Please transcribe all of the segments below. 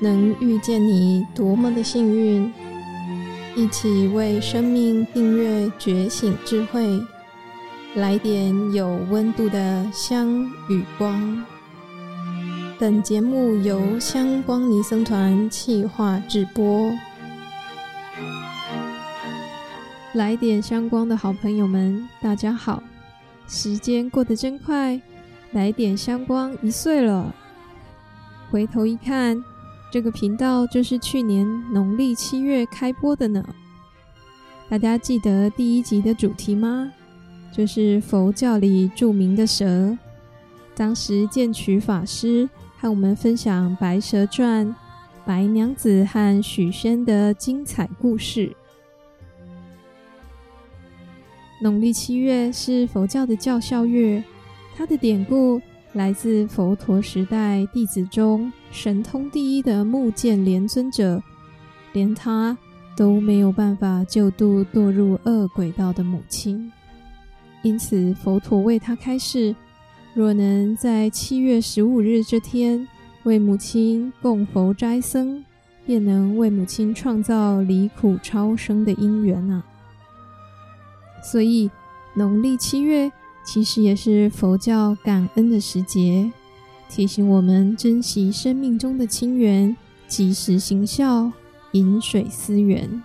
能遇见你，多么的幸运！一起为生命订阅觉醒智慧，来点有温度的香与光。本节目由香光尼僧团企划制播。来点香光的好朋友们，大家好！时间过得真快，来点香光一岁了。回头一看。这个频道就是去年农历七月开播的呢。大家记得第一集的主题吗？就是佛教里著名的蛇。当时剑曲法师和我们分享《白蛇传》、白娘子和许仙的精彩故事。农历七月是佛教的教孝月，它的典故来自佛陀时代弟子中。神通第一的目犍连尊者，连他都没有办法救度堕入恶鬼道的母亲，因此佛陀为他开示：若能在七月十五日这天为母亲供佛斋僧，便能为母亲创造离苦超生的因缘啊！所以农历七月其实也是佛教感恩的时节。提醒我们珍惜生命中的亲缘，及时行孝，饮水思源。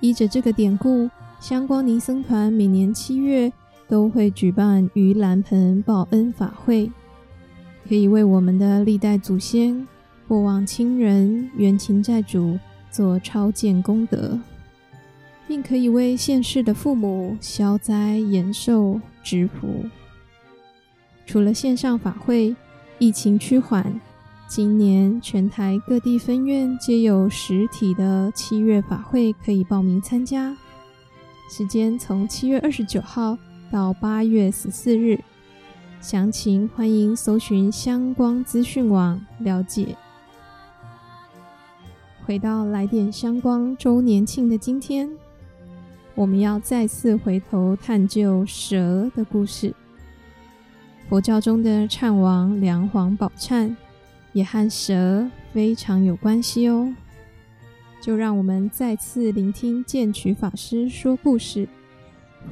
依着这个典故，香光尼僧团每年七月都会举办盂兰盆报恩法会，可以为我们的历代祖先、过往亲人、冤亲债主做超荐功德，并可以为现世的父母消灾延寿、植福。除了线上法会，疫情趋缓，今年全台各地分院皆有实体的七月法会可以报名参加，时间从七月二十九号到八月十四日，详情欢迎搜寻相关资讯网了解。回到来点香光周年庆的今天，我们要再次回头探究蛇的故事。佛教中的忏王梁皇宝忏也和蛇非常有关系哦，就让我们再次聆听剑曲法师说故事。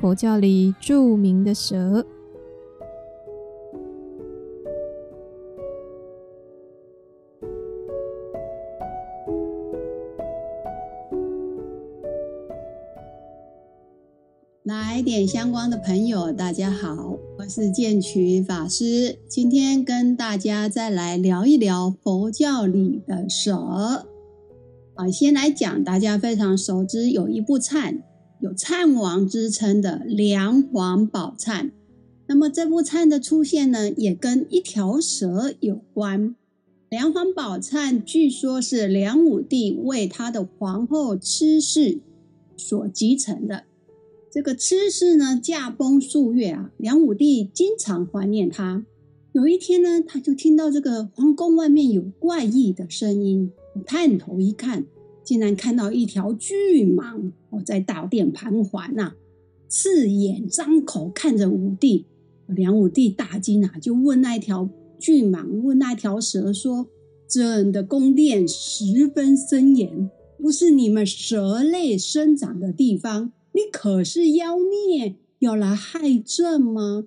佛教里著名的蛇。来点相关的朋友，大家好，我是建渠法师。今天跟大家再来聊一聊佛教里的蛇。啊，先来讲大家非常熟知，有一部忏，有忏王之称的梁皇宝忏。那么这部忏的出现呢，也跟一条蛇有关。梁皇宝忏据说是梁武帝为他的皇后痴氏所集成的。这个痴氏呢，驾崩数月啊，梁武帝经常怀念她。有一天呢，他就听到这个皇宫外面有怪异的声音，探头一看，竟然看到一条巨蟒哦，在大殿盘桓呐，刺眼张口看着武帝。梁武帝大惊啊，就问那条巨蟒，问那条蛇说：“朕的宫殿十分森严，不是你们蛇类生长的地方。”你可是妖孽，要来害朕吗？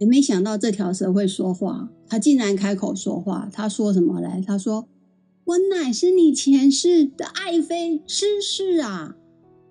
也没想到这条蛇会说话，它竟然开口说话。它说什么来？它说：“我乃是你前世的爱妃郗氏啊！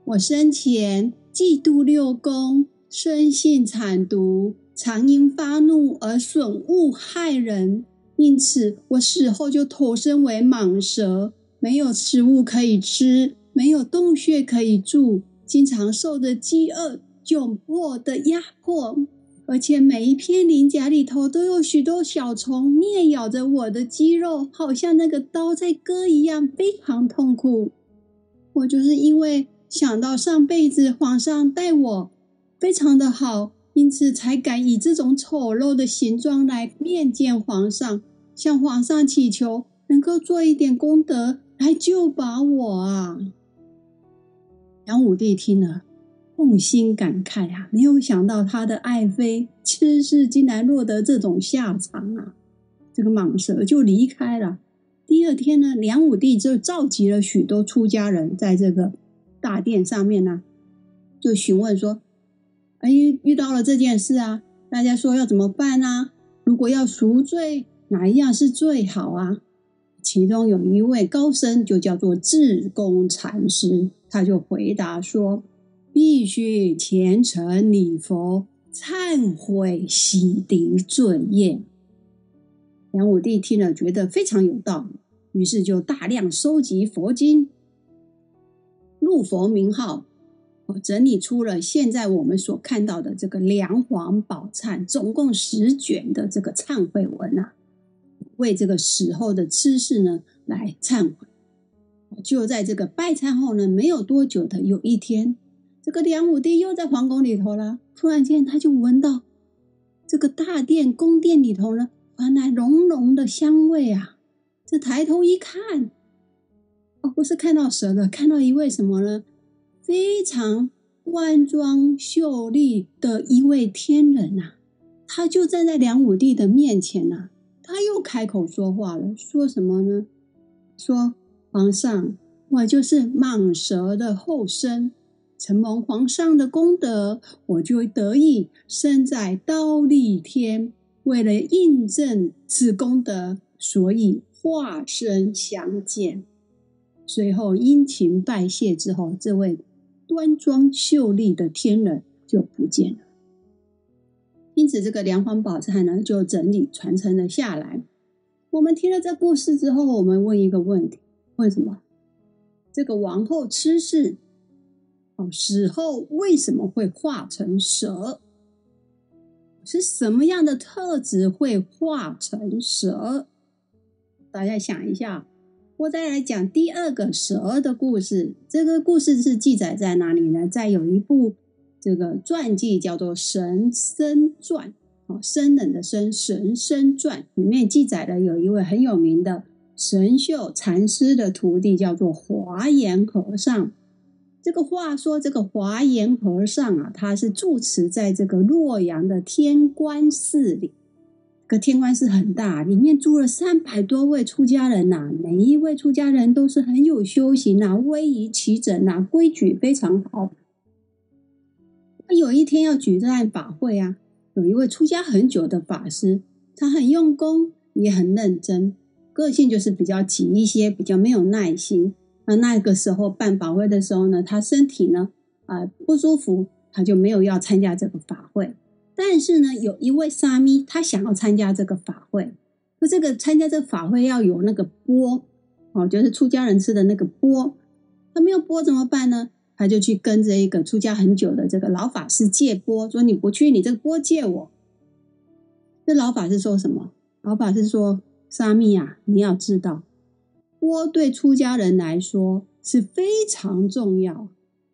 我生前嫉妒六宫，生性惨毒，常因发怒而损物害人，因此我死后就投生为蟒蛇，没有食物可以吃。”没有洞穴可以住，经常受着饥饿、窘迫的压迫，而且每一片鳞甲里头都有许多小虫啮咬着我的肌肉，好像那个刀在割一样，非常痛苦。我就是因为想到上辈子皇上待我非常的好，因此才敢以这种丑陋的形状来面见皇上，向皇上祈求能够做一点功德来救拔我啊。梁武帝听了，痛心感慨啊！没有想到他的爱妃郗氏竟然落得这种下场啊！这个蟒蛇就离开了，第二天呢，梁武帝就召集了许多出家人，在这个大殿上面呢、就询问说：“哎，遇到了这件事啊，大家说要怎么办啊？如果要赎罪，哪一样是最好啊？”其中有一位高僧，就叫做智公禅师，他就回答说：“必须虔诚礼佛，忏悔洗涤罪业。”梁武帝听了，觉得非常有道理，于是就大量收集佛经，入佛名号，整理出了现在我们所看到的这个《梁皇宝忏》，总共十卷的这个忏悔文啊，为这个死后的吃事呢来忏悔。就在这个拜忏后呢，没有多久的有一天，这个梁武帝又在皇宫里头了，突然间他就闻到这个大殿宫殿里头呢。传来浓浓的香味啊！这抬头一看，哦，不是看到蛇了，看到一位什么呢？非常端庄秀丽的一位天人啊！他就站在梁武帝的面前呐、他又开口说话了，说什么呢？说皇上，我就是蟒蛇的后身，承蒙皇上的功德，我就得以生在刀利天。为了印证此功德，所以化身相见。随后殷勤拜谢之后，这位端庄秀丽的天人就不见了。因此，这个梁皇宝忏呢，就整理传承了下来。我们听了这故事之后，我们问一个问题：为什么这个王后痴氏哦，死后为什么会化成蛇？是什么样的特质会化成蛇？大家想一下。我再来讲第二个蛇的故事。这个故事是记载在哪里呢？在有一部这个传记叫做《神僧传》哦，僧人的僧，神僧传里面记载了有一位很有名的神秀禅师的徒弟，叫做华严和尚。这个话说，这个华严和尚啊，他是住持在这个洛阳的天官寺里。这个天官寺很大，里面住了三百多位出家人呐、每一位出家人都是很有修行啊，威仪齐整啊，规矩非常好。有一天要举办法会啊，有一位出家很久的法师，他很用功，也很认真，个性就是比较急一些，比较没有耐心。那那个时候办法会的时候呢，他身体呢啊、不舒服，他就没有要参加这个法会。但是呢，有一位沙弥，他想要参加这个法会。那这个参加这个法会要有那个钵哦，就是出家人吃的那个钵。他没有钵怎么办呢？他就去跟这一个出家很久的这个老法师借钵，说你不去，你这个钵借我。这老法师说什么？老法师说：沙弥啊，你要知道。钵对出家人来说是非常重要，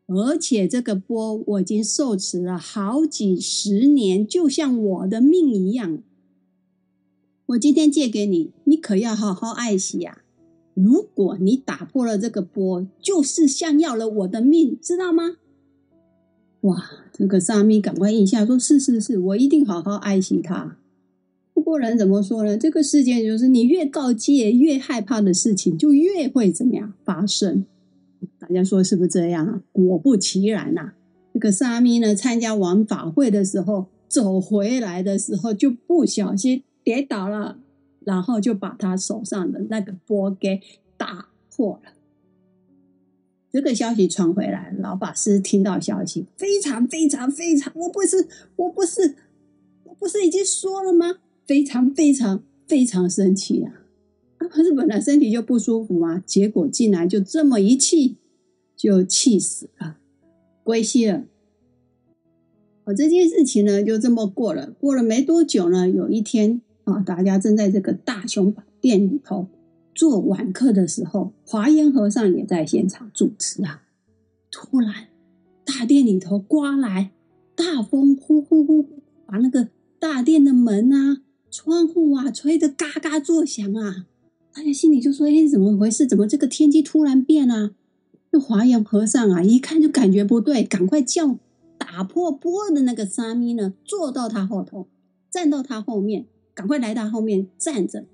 而且这个钵我已经受持了好几十年，就像我的命一样。我今天借给你，你可要好好爱惜呀！如果你打破了这个钵，就是像要了我的命，知道吗？哇，这个沙弥赶快应下说：是是是，我一定好好爱惜它。不过人怎么说呢？这个世界就是你越告诫，越害怕的事情就越会怎么样发生？大家说是不是这样啊？果不其然呐、这个沙弥呢，参加完法会的时候，走回来的时候就不小心跌倒了，然后就把他手上的那个钵给打破了。这个消息传回来，老法师听到消息，非常非常非常，我不是，我不是，我不是已经说了吗？非常非常非常生气啊！他不是本来身体就不舒服吗？结果竟然就这么一气，就气死了，归西了。我这件事情呢，就这么过了。过了没多久呢，有一天啊，大家正在这个大雄宝殿里头做晚课的时候，华严和尚也在现场主持啊。突然，大殿里头刮来大风，呼呼呼，把那个大殿的门啊。窗户啊，吹得嘎嘎作响啊！大家心里就说：“哎，怎么回事？怎么这个天气突然变啊？”那华严和尚啊，一看就感觉不对，赶快叫打破钵的那个沙弥呢，坐到他后头，站到他后面，赶快来到后面站着。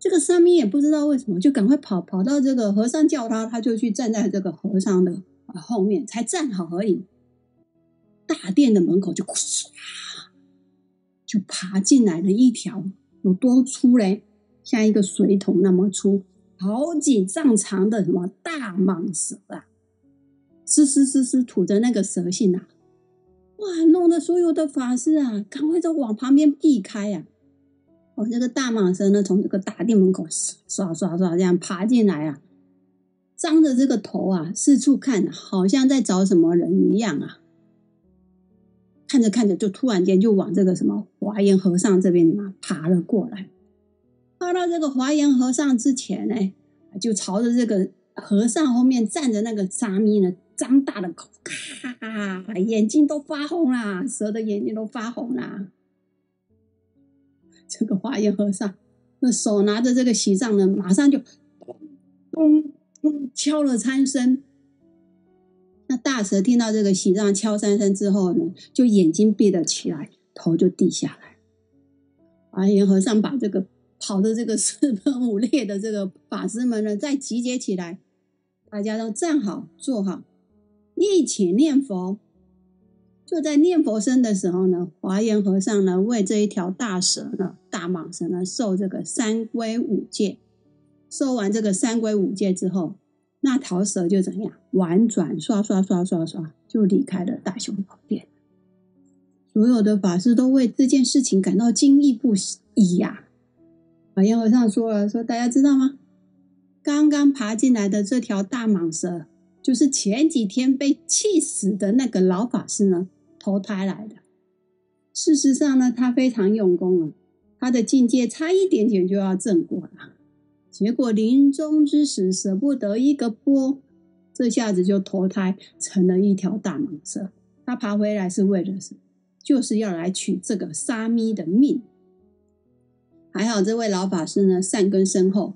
这个沙弥也不知道为什么，就赶快跑跑到这个和尚叫他，他就去站在这个和尚的后面，才站好而已。大殿的门口就唰，就爬进来了一条，有多粗嘞？像一个水桶那么粗，好几丈长的什么大蟒蛇啊！嘶嘶嘶嘶吐着那个蛇信啊！哇，弄得所有的法师啊，赶快就往旁边避开呀、啊！哦，这个大蟒蛇呢，从这个大殿门口刷刷刷这样爬进来啊，张着这个头啊，四处看，好像在找什么人一样啊！看着看着，就突然间就往这个什么华严和尚这边啊爬了过来。爬到这个华严和尚之前呢，就朝着这个和尚后面站着那个沙弥呢。张大的口，咔，眼睛都发红啦，蛇的眼睛都发红啦。这个华严和尚，那手拿着这个喜杖呢，马上就咚咚咚敲了三声。那大蛇听到这个喜杖敲三声之后呢，就眼睛闭了起来，头就低下来。华严和尚把这个跑的这个四分五裂的这个法师们呢，再集结起来，大家都站好坐好。一起念佛，就在念佛声的时候呢，华严和尚呢为这一条大蛇呢、大蟒蛇呢受这个三归五戒。受完这个三归五戒之后，那条蛇就怎样？婉转刷刷刷刷刷就离开了大雄宝殿。所有的法师都为这件事情感到惊异不已呀。华严和尚说了：“说大家知道吗？刚刚爬进来的这条大蟒蛇。”就是前几天被气死的那个老法师呢，投胎来的。事实上呢，他非常用功了，他的境界差一点点就要证过了，结果临终之时舍不得一个波，这下子就投胎成了一条大蟒蛇。他爬回来是为了什么？就是要来取这个沙弥的命。还好这位老法师呢，善根深厚，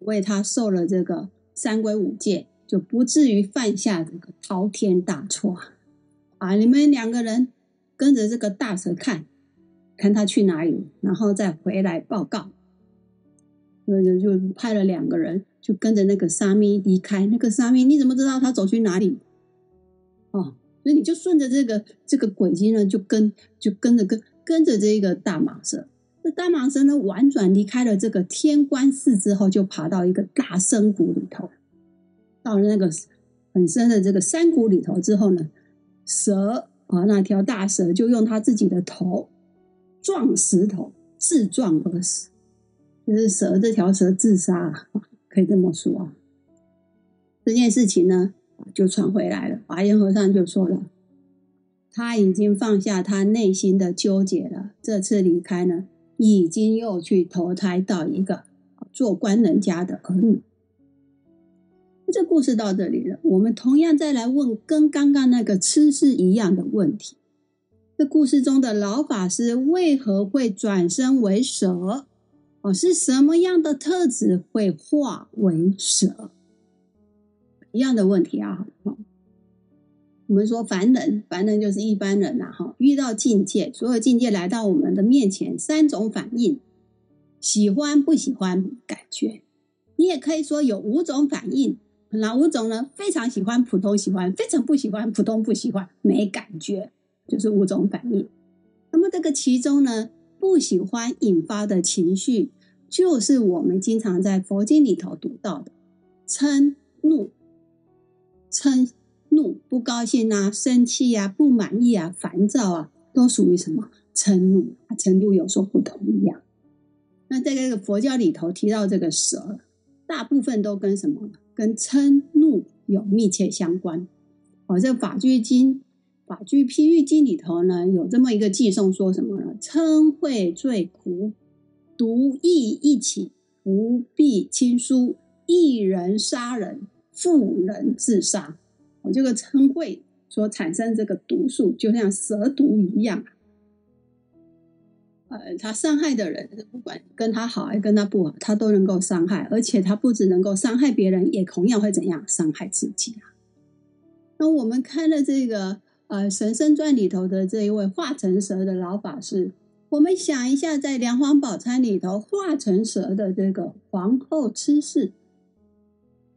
为他受了这个三归五戒。就不至于犯下这个滔天大错啊！你们两个人跟着这个大蛇看，看他去哪里，然后再回来报告。那就就派了两个人，就跟着那个沙弥离开。那个沙弥你怎么知道他走去哪里？哦，所以你就顺着这个这个轨迹呢，就跟就跟着跟跟着这个大蟒蛇。这大蟒蛇呢，婉转离开了这个天官寺之后，就爬到一个大深谷里头。到了那个很深的这个山谷里头之后呢，蛇啊，那条大蛇就用它自己的头撞石头，自撞而死。就是蛇这条蛇自杀了，可以这么说啊。这件事情呢，就传回来了。华严和尚就说了，他已经放下他内心的纠结了。这次离开呢，已经又去投胎到一个做官人家的儿女。这故事到这里了，我们同样再来问跟刚刚那个吃是一样的问题：这故事中的老法师为何会转身为蛇？哦，是什么样的特质会化为蛇？一样的问题啊！我们说凡人，凡人就是一般人呐，哈，遇到境界，所有境界来到我们的面前，三种反应：喜欢、不喜欢、感觉。你也可以说有五种反应。哪五种呢？非常喜欢，普通喜欢，非常不喜欢，普通不喜欢，没感觉，就是五种反应。那么这个其中呢，不喜欢引发的情绪，就是我们经常在佛经里头读到的嗔怒、嗔怒，不高兴啊，生气啊，不满意啊，烦躁啊，都属于什么？嗔怒，它程度有所不同一样。那在这个佛教里头提到这个蛇，大部分都跟什么？跟嗔怒有密切相关。哦，这《法句经》《法句譬喻经》里头呢，有这么一个偈颂，说什么呢？嗔恚最苦，毒疫一起，不必亲疏，一人杀人，妇人自杀。我、哦、这个嗔恚所产生这个毒素，就像蛇毒一样。呃，他伤害的人，不管跟他好还跟他不好，他都能够伤害，而且他不只能够伤害别人，也同样会怎样伤害自己啊？那我们看了这个呃《神生传》里头的这一位化成蛇的老法师，我们想一下，在《梁皇宝钗》里头化成蛇的这个皇后痴氏，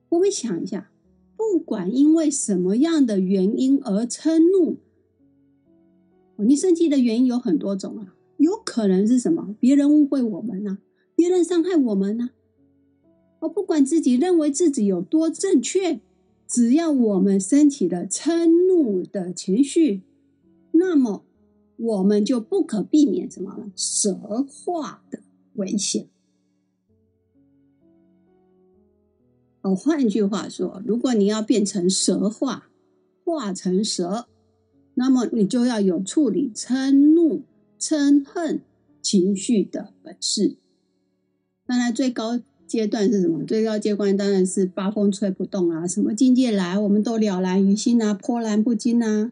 我们想一下，不管因为什么样的原因而嗔怒，你生气的原因有很多种啊，有可能是什么？别人误会我们呢、别人伤害我们呢、我不管自己认为自己有多正确，只要我们升起了嗔怒的情绪，那么我们就不可避免什么呢？蛇化的危险。哦，换句话说，如果你要变成蛇化，化成蛇，那么你就要有处理嗔怒、嗔恨情绪的本事。当然，最高。阶段是什么？最高阶段当然是八风吹不动啊，什么境界来，我们都了然于心啊，波澜不惊啊。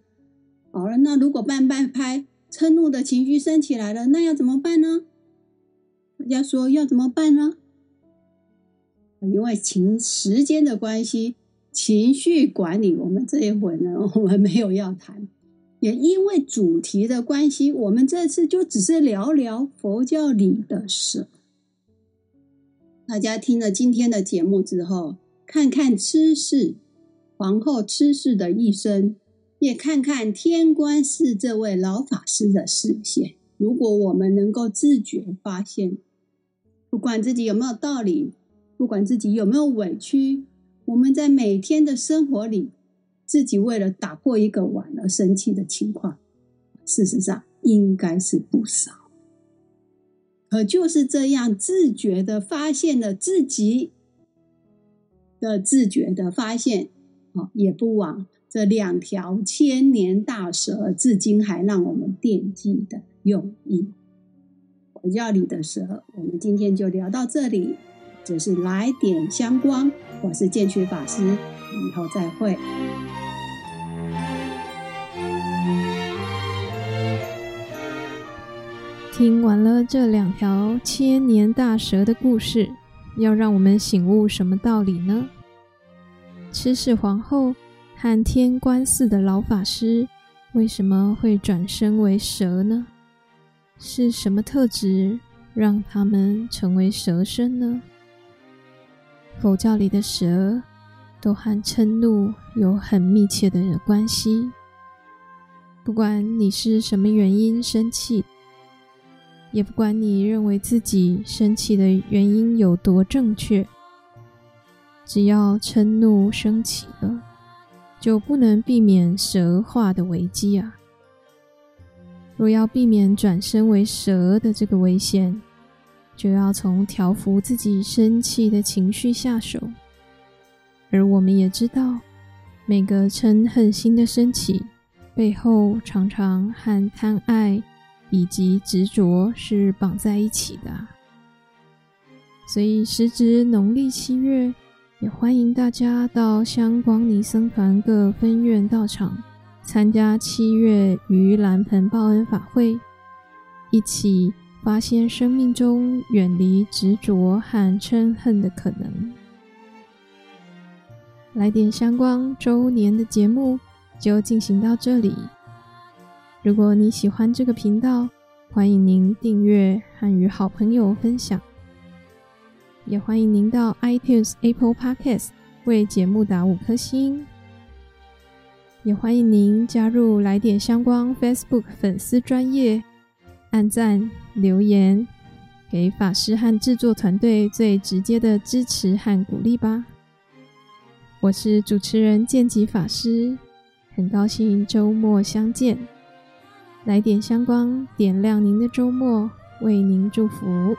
好了，那如果半半拍，嗔怒的情绪升起来了，那要怎么办呢？大家说要怎么办呢？因为情时间的关系，情绪管理我们这一会呢，我们没有要谈。也因为主题的关系，我们这次就只是聊聊佛教里的事。大家听了今天的节目之后，看看痴氏皇后痴氏的一生，也看看天官寺这位老法师的视线。如果我们能够自觉发现，不管自己有没有道理，不管自己有没有委屈，我们在每天的生活里，自己为了打破一个碗而生气的情况，事实上应该是不少。可就是这样自觉的发现了自己的自觉的发现，啊，也不枉这两条千年大蛇至今还让我们惦记的用意。我叫你的蛇，我们今天就聊到这里。只是来点香光，我是见取法师，以后再会。听完了这两条千年大蛇的故事，要让我们醒悟什么道理呢？郗氏皇后和天官寺的老法师为什么会转生为蛇呢？是什么特质让他们成为蛇身呢？佛教里的蛇都和嗔怒有很密切的关系。不管你是什么原因生气。也不管你认为自己生气的原因有多正确，只要嗔怒升起了，就不能避免蛇化的危机啊！若要避免转身为蛇的这个危险，就要从调伏自己生气的情绪下手。而我们也知道，每个嗔恨心的升起，背后常常和贪爱。以及执着是绑在一起的，所以时值农历七月，也欢迎大家到香光尼僧团各分院道场参加七月盂兰盆报恩法会，一起发现生命中远离执着和嗔恨的可能。来点香光周年的节目就进行到这里。如果你喜欢这个频道，欢迎您订阅和与好朋友分享，也欢迎您到 iTunes、Apple Podcast 为节目打五颗星，也欢迎您加入来点相关 Facebook 粉丝专业，按赞留言，给法师和制作团队最直接的支持和鼓励吧。我是主持人剑吉法师，很高兴周末相见。来点香光，点亮您的周末，为您祝福。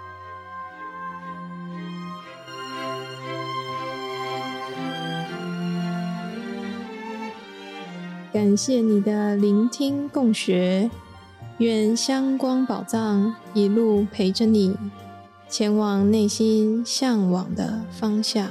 感谢你的聆听共学，愿香光宝藏一路陪着你，前往内心向往的方向。